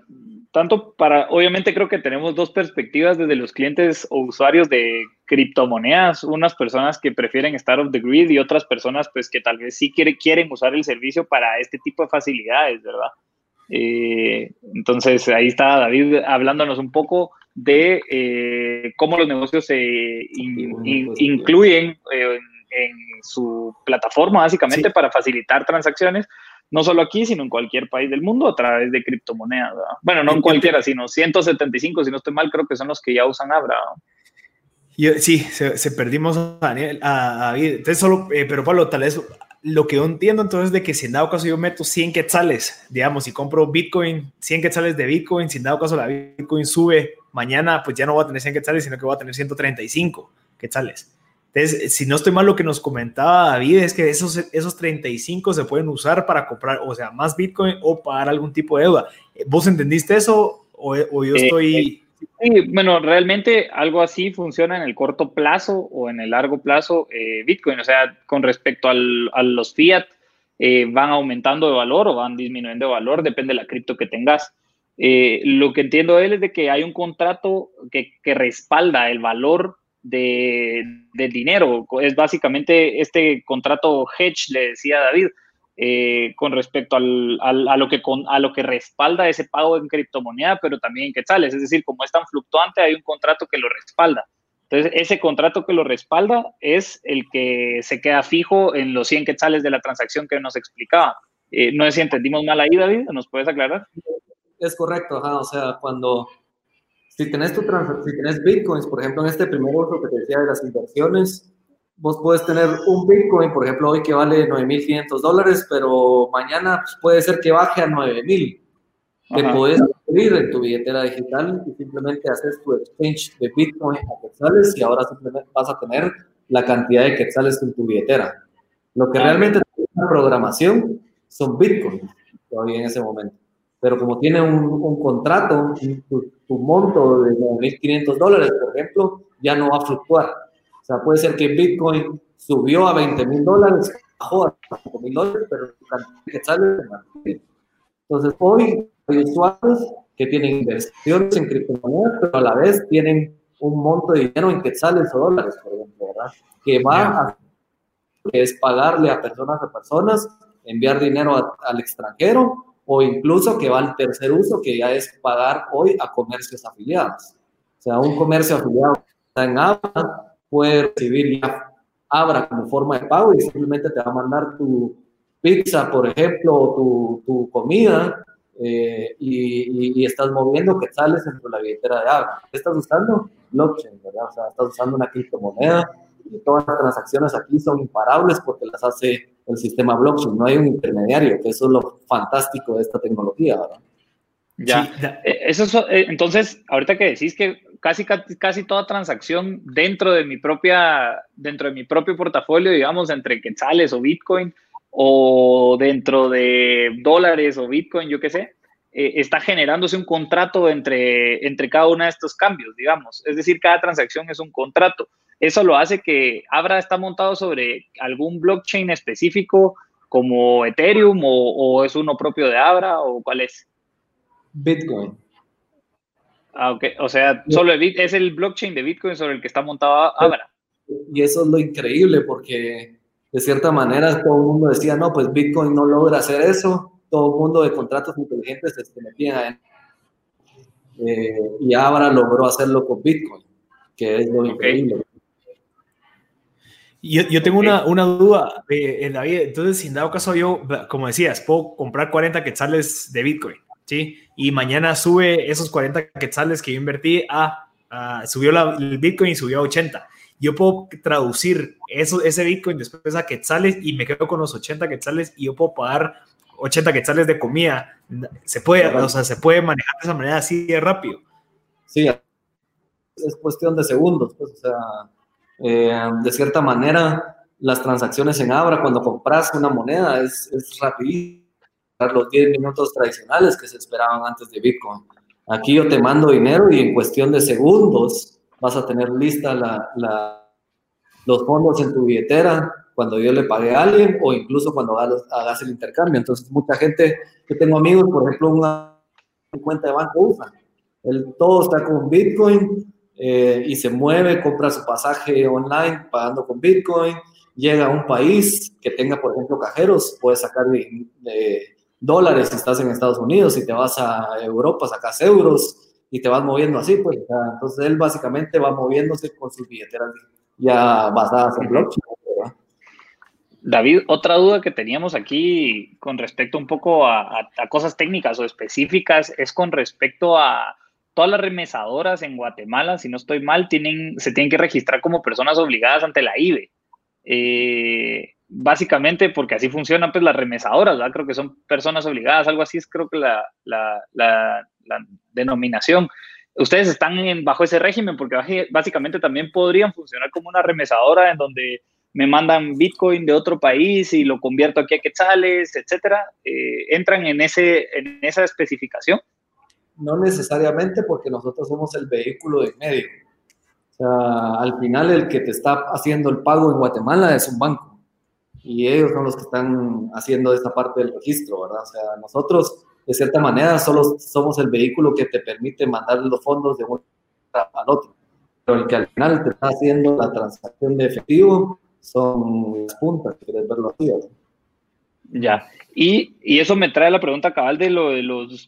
tanto para, obviamente creo que tenemos dos perspectivas desde los clientes o usuarios de criptomonedas, unas personas que prefieren estar off the grid y otras personas pues que tal vez sí quieren usar el servicio para este tipo de facilidades, ¿verdad? Eh, entonces ahí está David hablándonos un poco de eh, cómo los negocios se incluyen eh, en su plataforma básicamente para facilitar transacciones, no solo aquí, sino en cualquier país del mundo a través de criptomonedas. Bueno, no en cualquiera, sino 175, si no estoy mal, creo que son los que ya usan Abra. sí, se, perdimos a Daniel, a, Entonces solo, eh, pero Pablo, tal vez lo que yo entiendo entonces de que si en dado caso yo meto 100 quetzales, digamos, y compro Bitcoin, 100 quetzales de Bitcoin, si en dado caso la Bitcoin sube mañana, pues ya no voy a tener 100 quetzales, sino que voy a tener 135 quetzales. Entonces, si no estoy mal, lo que nos comentaba David es que esos, esos 35 se pueden usar para comprar, o sea, más Bitcoin o pagar algún tipo de deuda. ¿Vos entendiste eso o, yo eh, estoy...? Eh, bueno, realmente algo así funciona en el corto plazo o en el largo plazo eh, Bitcoin. O sea, con respecto al, a los fiat, van aumentando de valor o van disminuyendo de valor, depende de la cripto que tengas. lo que entiendo él es de que hay un contrato que, que respalda el valor de, dinero. Es básicamente este contrato hedge, le decía David, eh, con respecto al, a, lo que a lo que respalda ese pago en criptomoneda, pero también en quetzales. Es decir, como es tan fluctuante, hay un contrato que lo respalda. Entonces, ese contrato que lo respalda es el que se queda fijo en los 100 quetzales de la transacción que nos explicaba. Eh, no sé si entendimos mal ahí, David, ¿nos puedes aclarar? Es correcto, o sea, cuando, si tenés, tu si tenés bitcoins, por ejemplo, en este primer uso que te decía de las inversiones, vos puedes tener un Bitcoin, por ejemplo, hoy que vale 9.500 dólares, pero mañana pues, puede ser que baje a 9.000. Te puedes abrir en tu billetera digital y simplemente haces tu exchange de Bitcoin a quetzales y ahora simplemente vas a tener la cantidad de quetzales en tu billetera. Lo que ah, realmente tiene una programación son Bitcoins todavía en ese momento. Pero como tiene un, contrato, tu, tu monto de 9.500 dólares, por ejemplo, ya no va a fluctuar. O sea, puede ser que Bitcoin subió a 20 mil dólares, bajó a 5 mil dólares, pero su cantidad de quetzales Entonces, hoy hay usuarios que tienen inversiones en criptomonedas, pero a la vez tienen un monto de dinero en quetzales o dólares, por ejemplo, ¿verdad? Que va a que es pagarle a personas a personas, enviar dinero al extranjero o incluso que va al tercer uso, que ya es pagar hoy a comercios afiliados. O sea, un comercio afiliado en Amazon, puede recibir ya Abra como forma de pago y simplemente te va a mandar tu pizza, por ejemplo, o tu, tu comida eh, y, y, estás moviendo que sales de la billetera de Abra. estás usando? Blockchain, ¿verdad? O sea, estás usando una criptomoneda y todas las transacciones aquí son imparables porque las hace el sistema blockchain, no hay un intermediario, que eso es lo fantástico de esta tecnología, ¿verdad? Ya, eh, eso eh, entonces, ahorita que decís que casi, casi toda transacción dentro de mi propia, dentro de mi propio portafolio, digamos, entre quetzales o Bitcoin, o dentro de dólares o Bitcoin, yo qué sé, eh, está generándose un contrato entre, entre cada uno de estos cambios, digamos. Es decir, cada transacción es un contrato. Eso lo hace que Abra está montado sobre algún blockchain específico como Ethereum o, o es uno propio de Abra o cuál es. Bitcoin. Ah, ok. O sea, solo es el blockchain de Bitcoin sobre el que está montado Abra. Y eso es lo increíble porque de cierta manera todo el mundo decía, no, pues Bitcoin no logra hacer eso. Todo el mundo de contratos inteligentes se metían. Eh, y Abra logró hacerlo con Bitcoin, que es lo increíble. Yo, yo, tengo una, una duda, eh, en David. Entonces, sin dado caso, yo, como decías, puedo comprar 40 quetzales de Bitcoin. ¿sí? Y mañana sube esos 40 quetzales que yo invertí a, subió el Bitcoin y subió a 80. Yo puedo traducir eso, ese Bitcoin después a quetzales y me quedo con los 80 quetzales y yo puedo pagar 80 quetzales de comida. Se puede, o sea, se puede manejar de esa manera así de rápido. Sí, es cuestión de segundos, pues, o sea, eh, de cierta manera, las transacciones en Abra, cuando compras una moneda, es, es rapidísimo los 10 minutos tradicionales que se esperaban antes de Bitcoin. Aquí yo te mando dinero y en cuestión de segundos vas a tener lista la, los fondos en tu billetera cuando yo le pague a alguien o incluso cuando hagas, el intercambio. Entonces, mucha gente que tengo amigos, por ejemplo, una cuenta de banco usa. El, todo está con Bitcoin eh, y se mueve, compra su pasaje online pagando con Bitcoin, llega a un país que tenga, por ejemplo, cajeros, puede sacar de, dólares si estás en Estados Unidos, si te vas a Europa sacas euros y te vas moviendo así, pues, entonces él básicamente va moviéndose con sus billeteras ya basadas en blockchain. David, otra duda que teníamos aquí con respecto un poco a, cosas técnicas o específicas es con respecto a todas las remesadoras en Guatemala, si no estoy mal, tienen, se tienen que registrar como personas obligadas ante la IBE. Eh, básicamente porque así funcionan pues las remesadoras, ¿verdad? Creo que son personas obligadas, algo así es creo que la, la, la, denominación. Ustedes están en, bajo ese régimen porque básicamente también podrían funcionar como una remesadora en donde me mandan Bitcoin de otro país y lo convierto aquí a quetzales, etcétera. Eh, ¿Entran en, ese, en esa especificación? No necesariamente porque nosotros somos el vehículo de medio. O sea, al final el que te está haciendo el pago en Guatemala es un banco y ellos son los que están haciendo esta parte del registro, ¿verdad? O sea, nosotros, de cierta manera, solo somos el vehículo que te permite mandar los fondos de uno al otro, pero el que al final te está haciendo la transacción de efectivo son las puntas, quieres verlo así, Ya. Y, eso me trae la pregunta cabal de lo de los,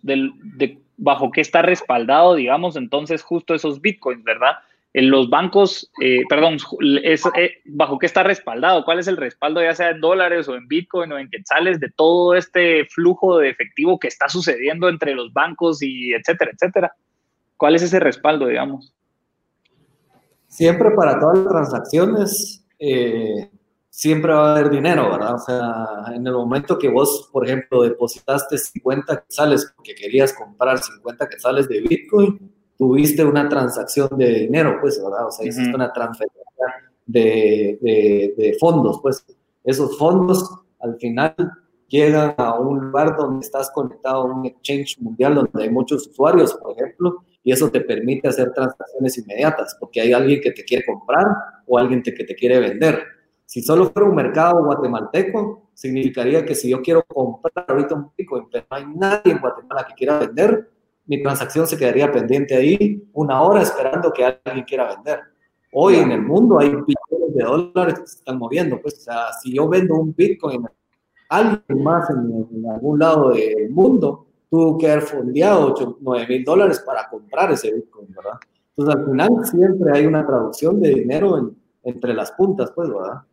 bajo qué está respaldado, digamos, entonces justo esos bitcoins, ¿verdad? En los bancos, eh, perdón, eh, bajo qué está respaldado, cuál es el respaldo, ya sea en dólares o en bitcoin o en quetzales, de todo este flujo de efectivo que está sucediendo entre los bancos y etcétera, etcétera. ¿Cuál es ese respaldo, digamos? Siempre para todas las transacciones, eh, siempre va a haber dinero, ¿verdad? O sea, en el momento que vos, por ejemplo, depositaste 50 quetzales porque querías comprar 50 quetzales de Bitcoin, tuviste una transacción de dinero, pues, ¿verdad? O sea, hiciste una transferencia de, de, de, fondos, pues. Esos fondos al final llegan a un lugar donde estás conectado a un exchange mundial donde hay muchos usuarios, por ejemplo, y eso te permite hacer transacciones inmediatas, porque hay alguien que te quiere comprar o alguien que te quiere vender. Si solo fuera un mercado guatemalteco, significaría que si yo quiero comprar ahorita un Bitcoin, pero no hay nadie en Guatemala que quiera vender, mi transacción se quedaría pendiente ahí una hora esperando que alguien quiera vender. Hoy en el mundo hay billones de dólares que se están moviendo. Pues, o sea, si yo vendo un Bitcoin, alguien más en, en algún lado del mundo tuvo que haber fondeado 8, 9 mil dólares para comprar ese Bitcoin, ¿verdad? Entonces, al final siempre hay una traducción de dinero entre las puntas, pues, ¿verdad?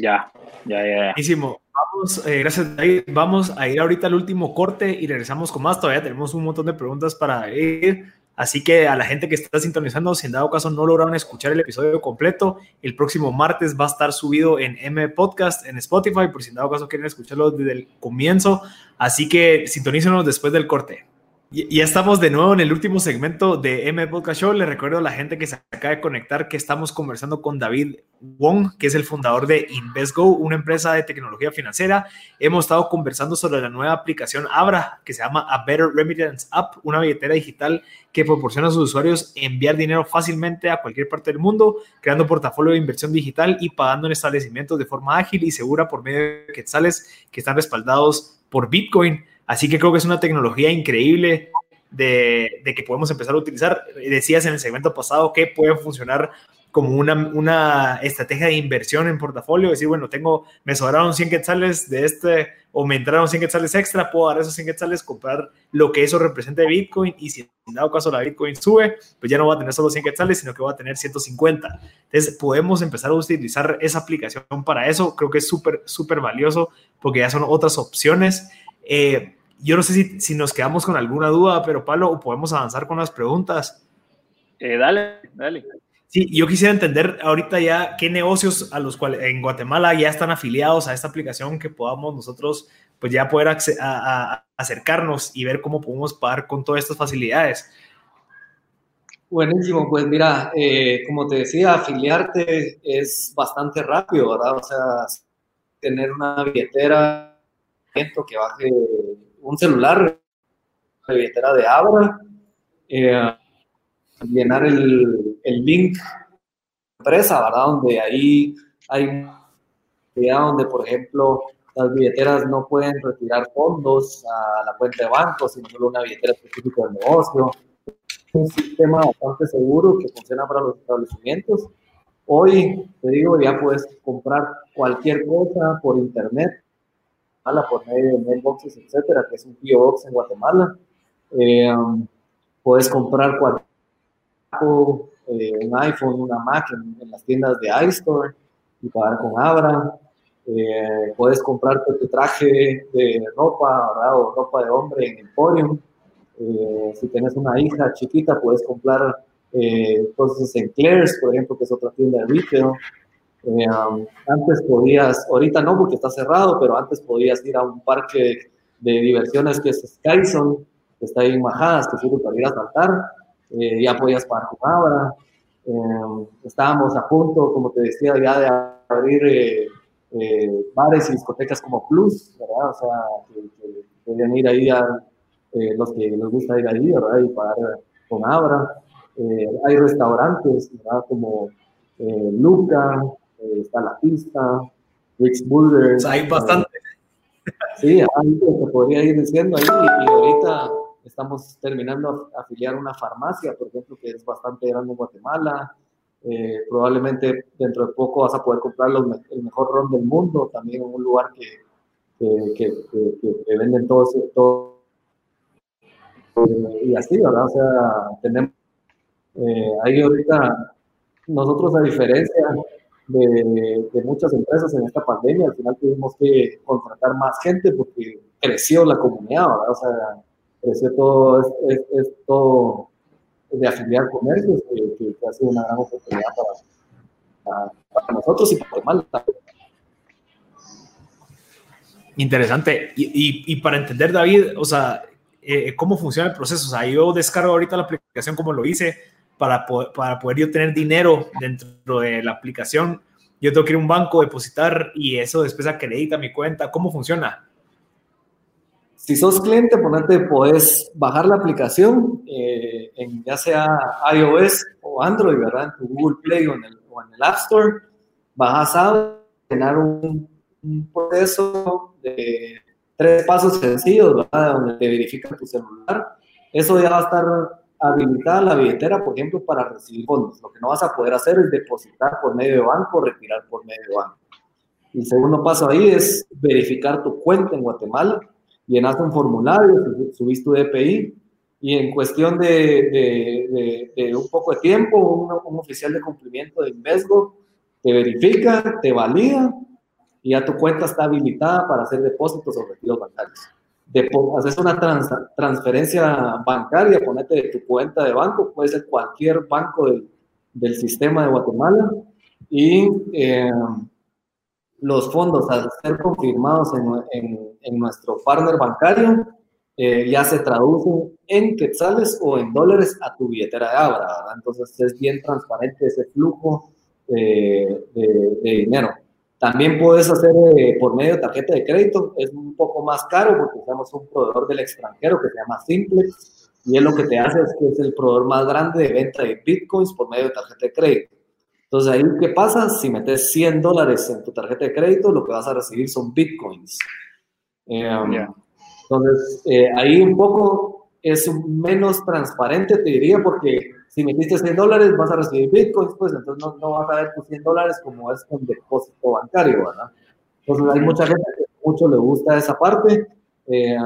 Ya, ya, ya. Buenísimo. Vamos, eh, gracias, David. Vamos a ir ahorita al último corte y regresamos con más. Todavía tenemos un montón de preguntas para ir. Así que a la gente que está sintonizando, si en dado caso no lograron escuchar el episodio completo, el próximo martes va a estar subido en M Podcast, en Spotify, por si en dado caso quieren escucharlo desde el comienzo. Así que sintonícenos después del corte. Ya estamos de nuevo en el último segmento de M Podcast Show. Le recuerdo a la gente que se acaba de conectar que estamos conversando con David Wong, que es el fundador de InvestGo, una empresa de tecnología financiera. Hemos estado conversando sobre la nueva aplicación Abra, que se llama A Better Remittance App, una billetera digital que proporciona a sus usuarios enviar dinero fácilmente a cualquier parte del mundo, creando portafolio de inversión digital y pagando en establecimientos de forma ágil y segura por medio de quetzales que están respaldados por Bitcoin. Así que creo que es una tecnología increíble de, que podemos empezar a utilizar. Decías en el segmento pasado que puede funcionar como una, una estrategia de inversión en portafolio, decir, bueno, tengo, me sobraron 100 quetzales de este, o me entraron 100 quetzales extra, puedo dar esos 100 quetzales, comprar lo que eso represente de Bitcoin, y si en dado caso la Bitcoin sube, pues ya no va a tener solo 100 quetzales, sino que va a tener 150. Entonces, podemos empezar a utilizar esa aplicación para eso, creo que es súper, súper valioso, porque ya son otras opciones. Eh, yo no sé si, si, nos quedamos con alguna duda, pero Pablo, podemos avanzar con las preguntas. Eh, dale, dale. Sí, yo quisiera entender ahorita ya qué negocios a los cuales en Guatemala ya están afiliados a esta aplicación que podamos nosotros pues ya poder a, a, acercarnos y ver cómo podemos pagar con todas estas facilidades. Buenísimo, pues mira, eh, como te decía, afiliarte es bastante rápido, ¿verdad? O sea, tener una billetera que baje un celular, la billetera de Abra, eh, llenar el, el link empresa, ¿verdad? Donde ahí hay donde, por ejemplo, las billeteras no pueden retirar fondos a la cuenta de banco, sino solo una billetera específica del negocio. Un sistema bastante seguro que funciona para los establecimientos. Hoy, te digo, ya puedes comprar cualquier cosa por internet por medio de mailboxes, etcétera, que es un PO Box en Guatemala. Eh, um, puedes comprar eh, un iPhone, una Mac en, las tiendas de iStore y pagar con Abra. Eh, puedes comprarte tu traje de ropa ¿verdad? o ropa de hombre en Emporium. si tienes una hija chiquita, puedes comprar cosas en Claire's, por ejemplo, que es otra tienda de retail. Eh, um, antes podías, ahorita no porque está cerrado, pero antes podías ir a un parque de diversiones que es Skyzone, que está ahí en Majadas, que sirve para ir a saltar, eh, ya podías pagar con Abra. Eh, estábamos a punto, como te decía, ya de abrir bares y discotecas como Plus. O sea, que, podían ir ahí a los que les gusta ir ahí, ¿verdad? Y pagar con Abra. hay restaurantes. Como Luca, eh, está la pista, Rick's Burgers. hay bastante. sí, ahí se podría ir diciendo ahí, y ahorita estamos terminando de afiliar una farmacia, por ejemplo, que es bastante grande en Guatemala. Eh, probablemente dentro de poco vas a poder comprar el mejor ron del mundo, también en un lugar que, que, venden todo, todo y así, ¿verdad? O sea, tenemos eh, ahí ahorita nosotros a diferencia de, de, muchas empresas en esta pandemia, al final tuvimos que contratar más gente porque creció la comunidad, ¿verdad? O sea, creció todo, es, es, todo de afiliar comercios que, que, ha sido una gran oportunidad para, para, nosotros y para Malta. Interesante. Y, y, y, para entender, David, o sea, eh, cómo funciona el proceso. O sea, yo descargo ahorita la aplicación como lo hice para, para poder yo tener dinero dentro de la aplicación. Yo tengo que ir a un banco, depositar y eso después acredita mi cuenta. ¿Cómo funciona? Si sos cliente, ponete, puedes bajar la aplicación, eh, en ya sea iOS o Android, ¿verdad? En tu Google Play o en el, App Store. Bajas a llenar un, un, proceso de tres pasos sencillos, ¿verdad? Donde te verifica tu celular. Eso ya va a estar habilitada la billetera, por ejemplo, para recibir fondos. Lo que no vas a poder hacer es depositar por medio de banco o retirar por medio de banco. El segundo paso ahí es verificar tu cuenta en Guatemala, llenaste un formulario, subiste tu DPI y en cuestión de, de, un poco de tiempo, un, oficial de cumplimiento de Invesgo te verifica, te valida y ya tu cuenta está habilitada para hacer depósitos o retiros bancarios de, haces una transferencia bancaria, ponete de tu cuenta de banco, puede ser cualquier banco del, del sistema de Guatemala, y eh, los fondos al ser confirmados en, en, nuestro partner bancario, eh, ya se traducen en quetzales o en dólares a tu billetera de Abra, Entonces es bien transparente ese flujo de, de dinero. También puedes hacer eh, por medio de tarjeta de crédito, es un poco más caro porque usamos un proveedor del extranjero que se llama Simplex y es lo que te hace es que es el proveedor más grande de venta de bitcoins por medio de tarjeta de crédito. Entonces ahí, ¿qué pasa? Si metes 100 dólares en tu tarjeta de crédito, lo que vas a recibir son bitcoins. Em, entonces, eh, ahí un poco es menos transparente, te diría, porque si metiste 100 dólares, vas a recibir bitcoins, pues entonces no, no vas a ver tus 100 dólares como es con depósito bancario, ¿verdad? Entonces hay mucha gente que mucho le gusta esa parte, eh,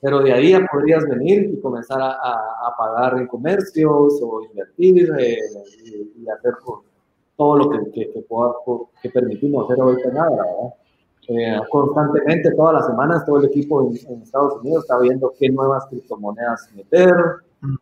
pero de ahí ya podrías venir y comenzar a, a, pagar en comercios o invertir eh, y, hacer todo lo que, que, que, que permitimos hacer ahorita nada, ¿verdad? Eh, constantemente, todas las semanas, todo el equipo en, en, Estados Unidos está viendo qué nuevas criptomonedas meter,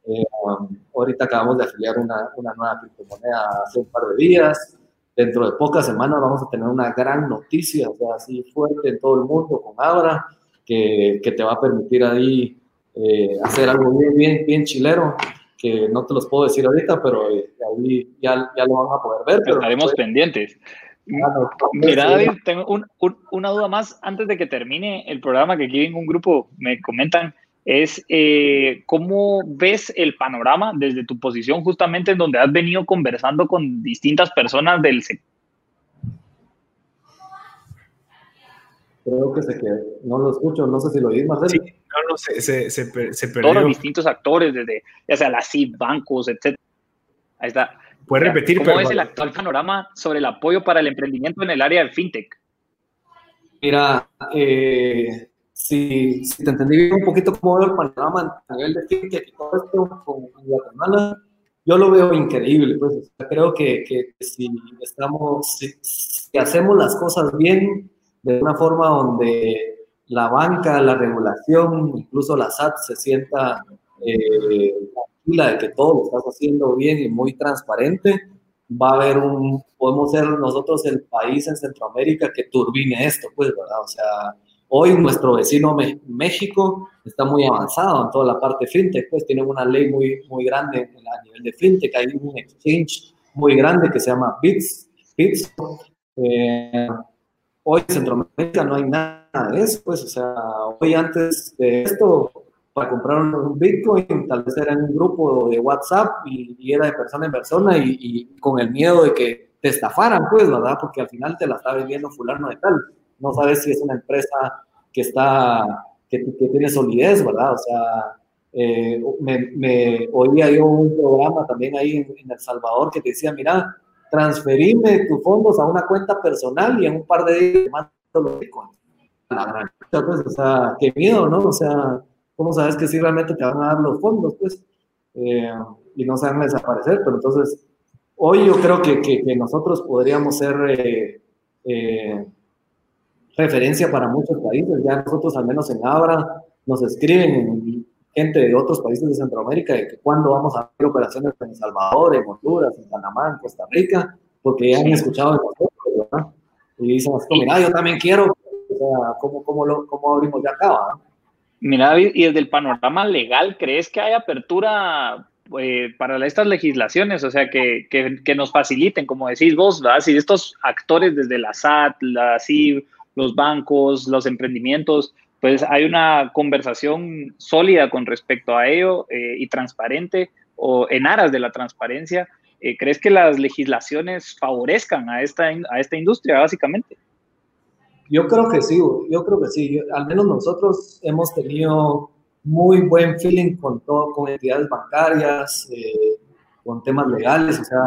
eh, um, ahorita acabamos de afiliar una, una, nueva criptomoneda hace un par de días. Dentro de pocas semanas vamos a tener una gran noticia, o sea, así fuerte en todo el mundo con Abra, que, que te va a permitir ahí eh, hacer algo bien, bien, bien chilero, que no te los puedo decir ahorita, pero eh, ahí ya, ya, lo van a poder ver. Pero Estaremos pendientes. Mira, David, tengo un, una duda más antes de que termine el programa, que aquí en un grupo me comentan es eh, cómo ves el panorama desde tu posición justamente en donde has venido conversando con distintas personas del sector. Creo que se quedó, no lo escucho, no sé si lo oís, Marcelo. Sí, no, no, se, se, se, perdió. Todos los distintos actores, desde ya sea la CIP, bancos, etc. Ahí está. Puedes repetir, ¿Cómo es el actual panorama sobre el apoyo para el emprendimiento en el área del fintech? Mira, eh, si, si te entendí bien un poquito cómo veo el panorama a nivel de fintech y todo esto con Guatemala, yo lo veo increíble. Pues, creo que, que, si, estamos, si, hacemos las cosas bien, de una forma donde la banca, la regulación, incluso la SAT se sienta eh, tranquila de que todo lo estás haciendo bien y muy transparente, va a haber un, podemos ser nosotros el país en Centroamérica que turbine esto, pues, ¿verdad? O sea, Hoy nuestro vecino México está muy avanzado en toda la parte fintech, pues tienen una ley muy, muy grande a nivel de fintech, hay un exchange muy grande que se llama BITS. BITS. Eh, hoy en Centroamérica no hay nada de eso, pues, o sea, hoy antes de esto, para comprar un Bitcoin, tal vez era en un grupo de WhatsApp y, era de persona en persona y, y, con el miedo de que te estafaran, pues, ¿verdad? Porque al final te la está vendiendo fulano de tal no sabes si es una empresa que está, que, tiene solidez, ¿verdad? O sea, eh, me, oía yo un programa también ahí en, El Salvador que te decía, mira, transferime tus fondos a una cuenta personal y en un par de días mando los bitcoins. la pues, o sea, qué miedo, ¿no? O sea, ¿cómo sabes que sí realmente te van a dar los fondos, pues? Eh, y no se van a desaparecer, pero entonces, hoy yo creo que, que, nosotros podríamos ser eh, eh, referencia para muchos países, ya nosotros al menos en Abra nos escriben gente de otros países de Centroamérica de que cuándo vamos a hacer operaciones en El Salvador, en Honduras, en Panamá, en Costa Rica, porque ya han escuchado de nosotros, ¿verdad? Y dicen, mira, yo también quiero, o sea, ¿cómo, cómo, lo, cómo abrimos ya acá? ¿verdad? Mira, David, y desde el panorama legal, ¿crees que hay apertura eh, para estas legislaciones? O sea, que, que, nos faciliten, como decís vos. Si estos actores desde la SAT, la CIV, los bancos, los emprendimientos, pues hay una conversación sólida con respecto a ello eh, y transparente o en aras de la transparencia. Eh, ¿Crees que las legislaciones favorezcan a esta, a esta industria, básicamente? Yo creo que sí, yo creo que sí. al menos nosotros hemos tenido muy buen feeling con todo, con entidades bancarias, eh, con temas legales, o sea,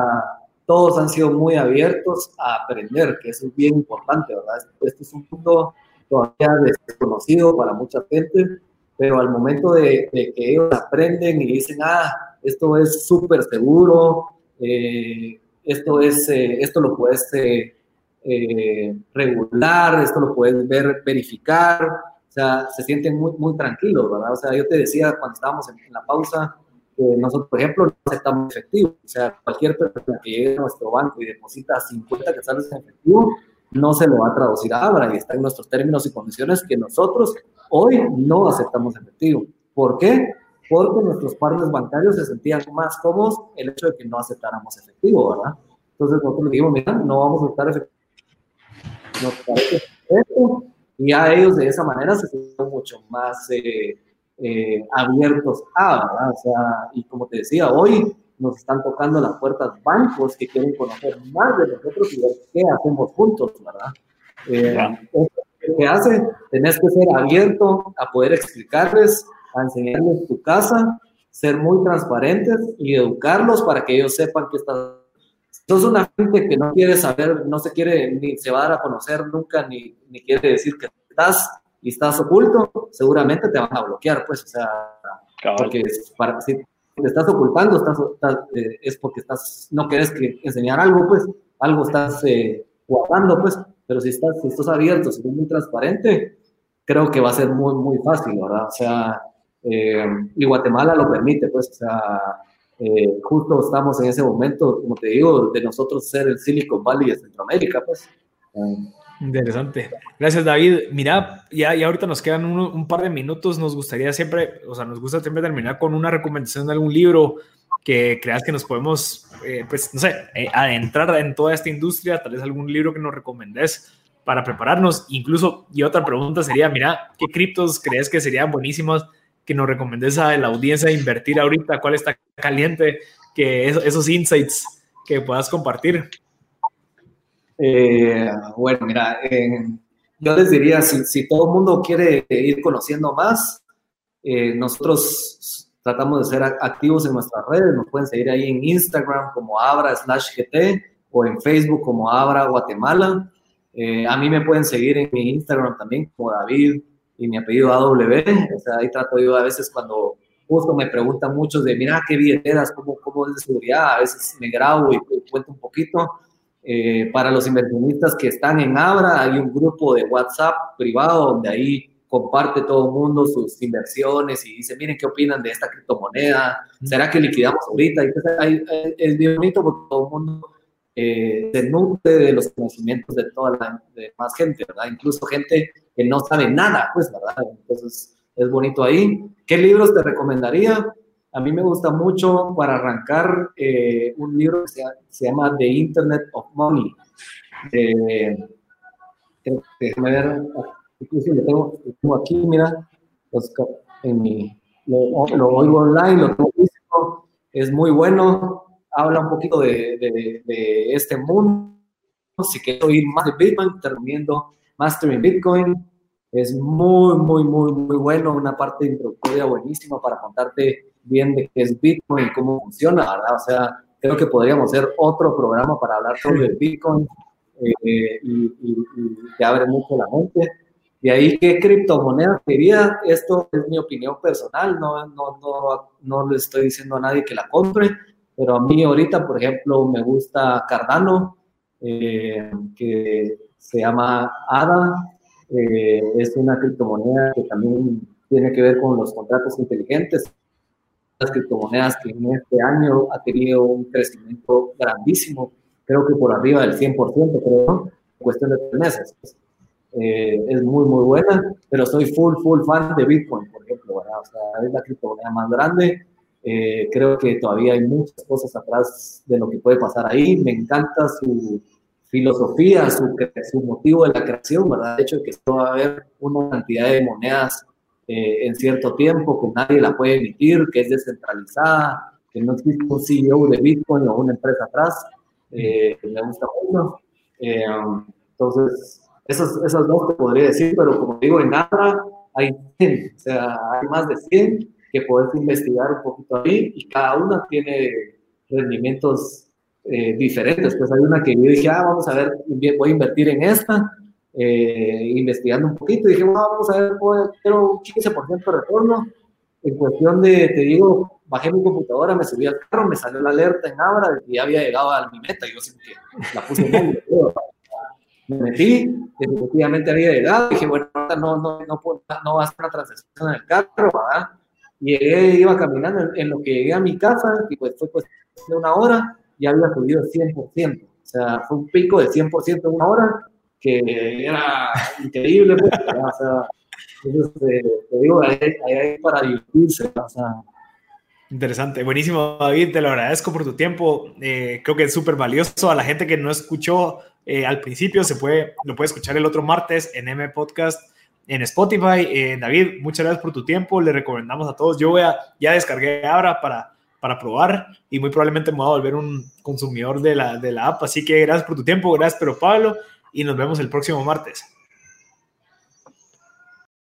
todos han sido muy abiertos a aprender, que eso es bien importante, ¿verdad? Este es un punto todavía desconocido para mucha gente, pero al momento de, que ellos aprenden y dicen, ah, esto es súper seguro, eh, esto, es, eh, esto lo puedes eh, regular, esto lo puedes ver, verificar, o sea, se sienten muy, muy tranquilos, ¿verdad? O sea, yo te decía cuando estábamos en, la pausa, que nosotros, por ejemplo, no aceptamos efectivo, o sea, cualquier persona que llegue a nuestro banco y deposita 50 que sale en efectivo, no se lo va a traducir a Abra y está en nuestros términos y condiciones que nosotros hoy no aceptamos efectivo. ¿Por qué? Porque nuestros partners bancarios se sentían más cómodos el hecho de que no aceptáramos efectivo, ¿verdad? Entonces nosotros le dijimos, mira, no vamos a aceptar efectivo. Nos parece esto y ya ellos de esa manera se sienten mucho más eh, eh, abiertos a, ¿verdad? O sea, y como te decía, hoy nos están tocando las puertas bancos que quieren conocer más de nosotros y ver qué hacemos juntos, ¿verdad? Eh, ¿Qué hace? Tenés que ser abierto a poder explicarles, a enseñarles tu casa, ser muy transparentes y educarlos para que ellos sepan que estás. Entonces, una gente que no quiere saber, no se quiere ni se va a dar a conocer nunca, ni, ni quiere decir que estás y estás oculto, seguramente te van a bloquear, pues, o sea, porque para, si, te estás ocultando, estás, eh, es porque estás, no quieres que enseñar algo, pues, algo estás eh, guardando, pues, pero si estás, si estás abierto, si eres muy transparente, creo que va a ser muy, muy fácil, ¿verdad? O sea, eh, y Guatemala lo permite, pues, o sea, justo estamos en ese momento, como te digo, de nosotros ser el Silicon Valley de Centroamérica, pues. Interesante. Gracias, David. Mira, ya, ya ahorita nos quedan un, par de minutos. Nos gustaría siempre, o sea, nos gusta siempre terminar con una recomendación de algún libro que creas que nos podemos, eh, pues, no sé, eh, adentrar en toda esta industria. Tal vez algún libro que nos recomendes para prepararnos. Incluso, y otra pregunta sería, mira, ¿qué criptos crees que serían buenísimos nos recomendes a la audiencia invertir ahorita? ¿Cuál está caliente? Que esos insights que puedas compartir. Eh, bueno, mira, eh, yo les diría, si, todo el mundo quiere ir conociendo más, eh, nosotros tratamos de ser activos en nuestras redes, nos pueden seguir ahí en Instagram como Abra slash GT o en Facebook como Abra Guatemala. a mí me pueden seguir en mi Instagram también como David y mi apellido AW, o sea, ahí trato yo a veces cuando justo me preguntan muchos de, mira, qué billeteras, cómo, cómo es de seguridad, a veces me grabo y cuento un poquito. Eh, para los inversionistas que están en Abra, hay un grupo de WhatsApp privado donde ahí comparte todo el mundo sus inversiones y dice, miren qué opinan de esta criptomoneda, ¿será que liquidamos ahorita? Y pues, es bien bonito porque todo el mundo eh, se nutre de los conocimientos de toda la demás gente, ¿verdad? Incluso gente que no sabe nada, pues, ¿verdad? Entonces, es bonito ahí. ¿Qué libros te recomendaría? A mí me gusta mucho para arrancar eh, un libro que se, llama The Internet of Money. Eh, déjame ver, lo tengo, aquí, mira, en mi, lo, oigo online, lo tengo físico, es muy bueno, habla un poquito de, de, este mundo. Si quieres oír más de Bitcoin, te recomiendo Mastering Bitcoin. Es muy, muy, muy, muy bueno, una parte introductoria buenísima para contarte bien de qué es Bitcoin y cómo funciona, ¿verdad? O sea, creo que podríamos hacer otro programa para hablar sobre Bitcoin eh, y, y, te abre mucho la mente. Y ahí, ¿qué criptomoneda quería? Esto es mi opinión personal, no, no, no, no le estoy diciendo a nadie que la compre, pero a mí ahorita, por ejemplo, me gusta Cardano, eh, que se llama ADA, eh, es una criptomoneda que también tiene que ver con los contratos inteligentes. Las criptomonedas que en este año ha tenido un crecimiento grandísimo, creo que por arriba del 100%, creo, en cuestión de tres meses. Eh, es muy, muy buena, pero soy full, full fan de Bitcoin, por ejemplo, O sea, es la criptomoneda más grande. Eh, creo que todavía hay muchas cosas atrás de lo que puede pasar ahí. Me encanta su filosofía, su, su motivo de la creación, ¿verdad? De hecho, que esto va a haber una cantidad de monedas eh, en cierto tiempo que nadie la puede emitir, que es descentralizada, que no existe un CEO de Bitcoin o una empresa atrás. me gusta mucho. entonces, esas, esas dos te podría decir, pero como digo, en nada hay 100, o sea, hay más de 100 que puedes investigar un poquito ahí y cada una tiene rendimientos eh, diferentes. Pues hay una que yo dije, ah, vamos a ver, voy a invertir en esta, eh, investigando un poquito, dije, vamos a ver, quiero un 15% de retorno. En cuestión de, te digo, bajé mi computadora, me subí al carro, me salió la alerta en Abra de que ya había llegado a mi meta. Yo sí que la puse en me metí, efectivamente había llegado, dije, bueno, no, no, no, no va a ser una transacción en el carro, ¿verdad? Llegué, iba caminando, en, lo que llegué a mi casa, y pues fue de una hora, ya había subido 100%, o sea, fue un pico de 100% en una hora, que era increíble, pues, o sea, entonces, te digo, ahí, hay para divertirse, o sea, Interesante, buenísimo David, te lo agradezco por tu tiempo, eh, creo que es súper valioso a la gente que no escuchó eh, al principio, se puede, lo puede escuchar el otro martes en M Podcast en Spotify. Eh, David, muchas gracias por tu tiempo, le recomendamos a todos, yo voy a, ya descargué ahora para, para probar y muy probablemente me voy a volver un consumidor de la, de la app, así que gracias por tu tiempo, gracias pero Pablo y nos vemos el próximo martes.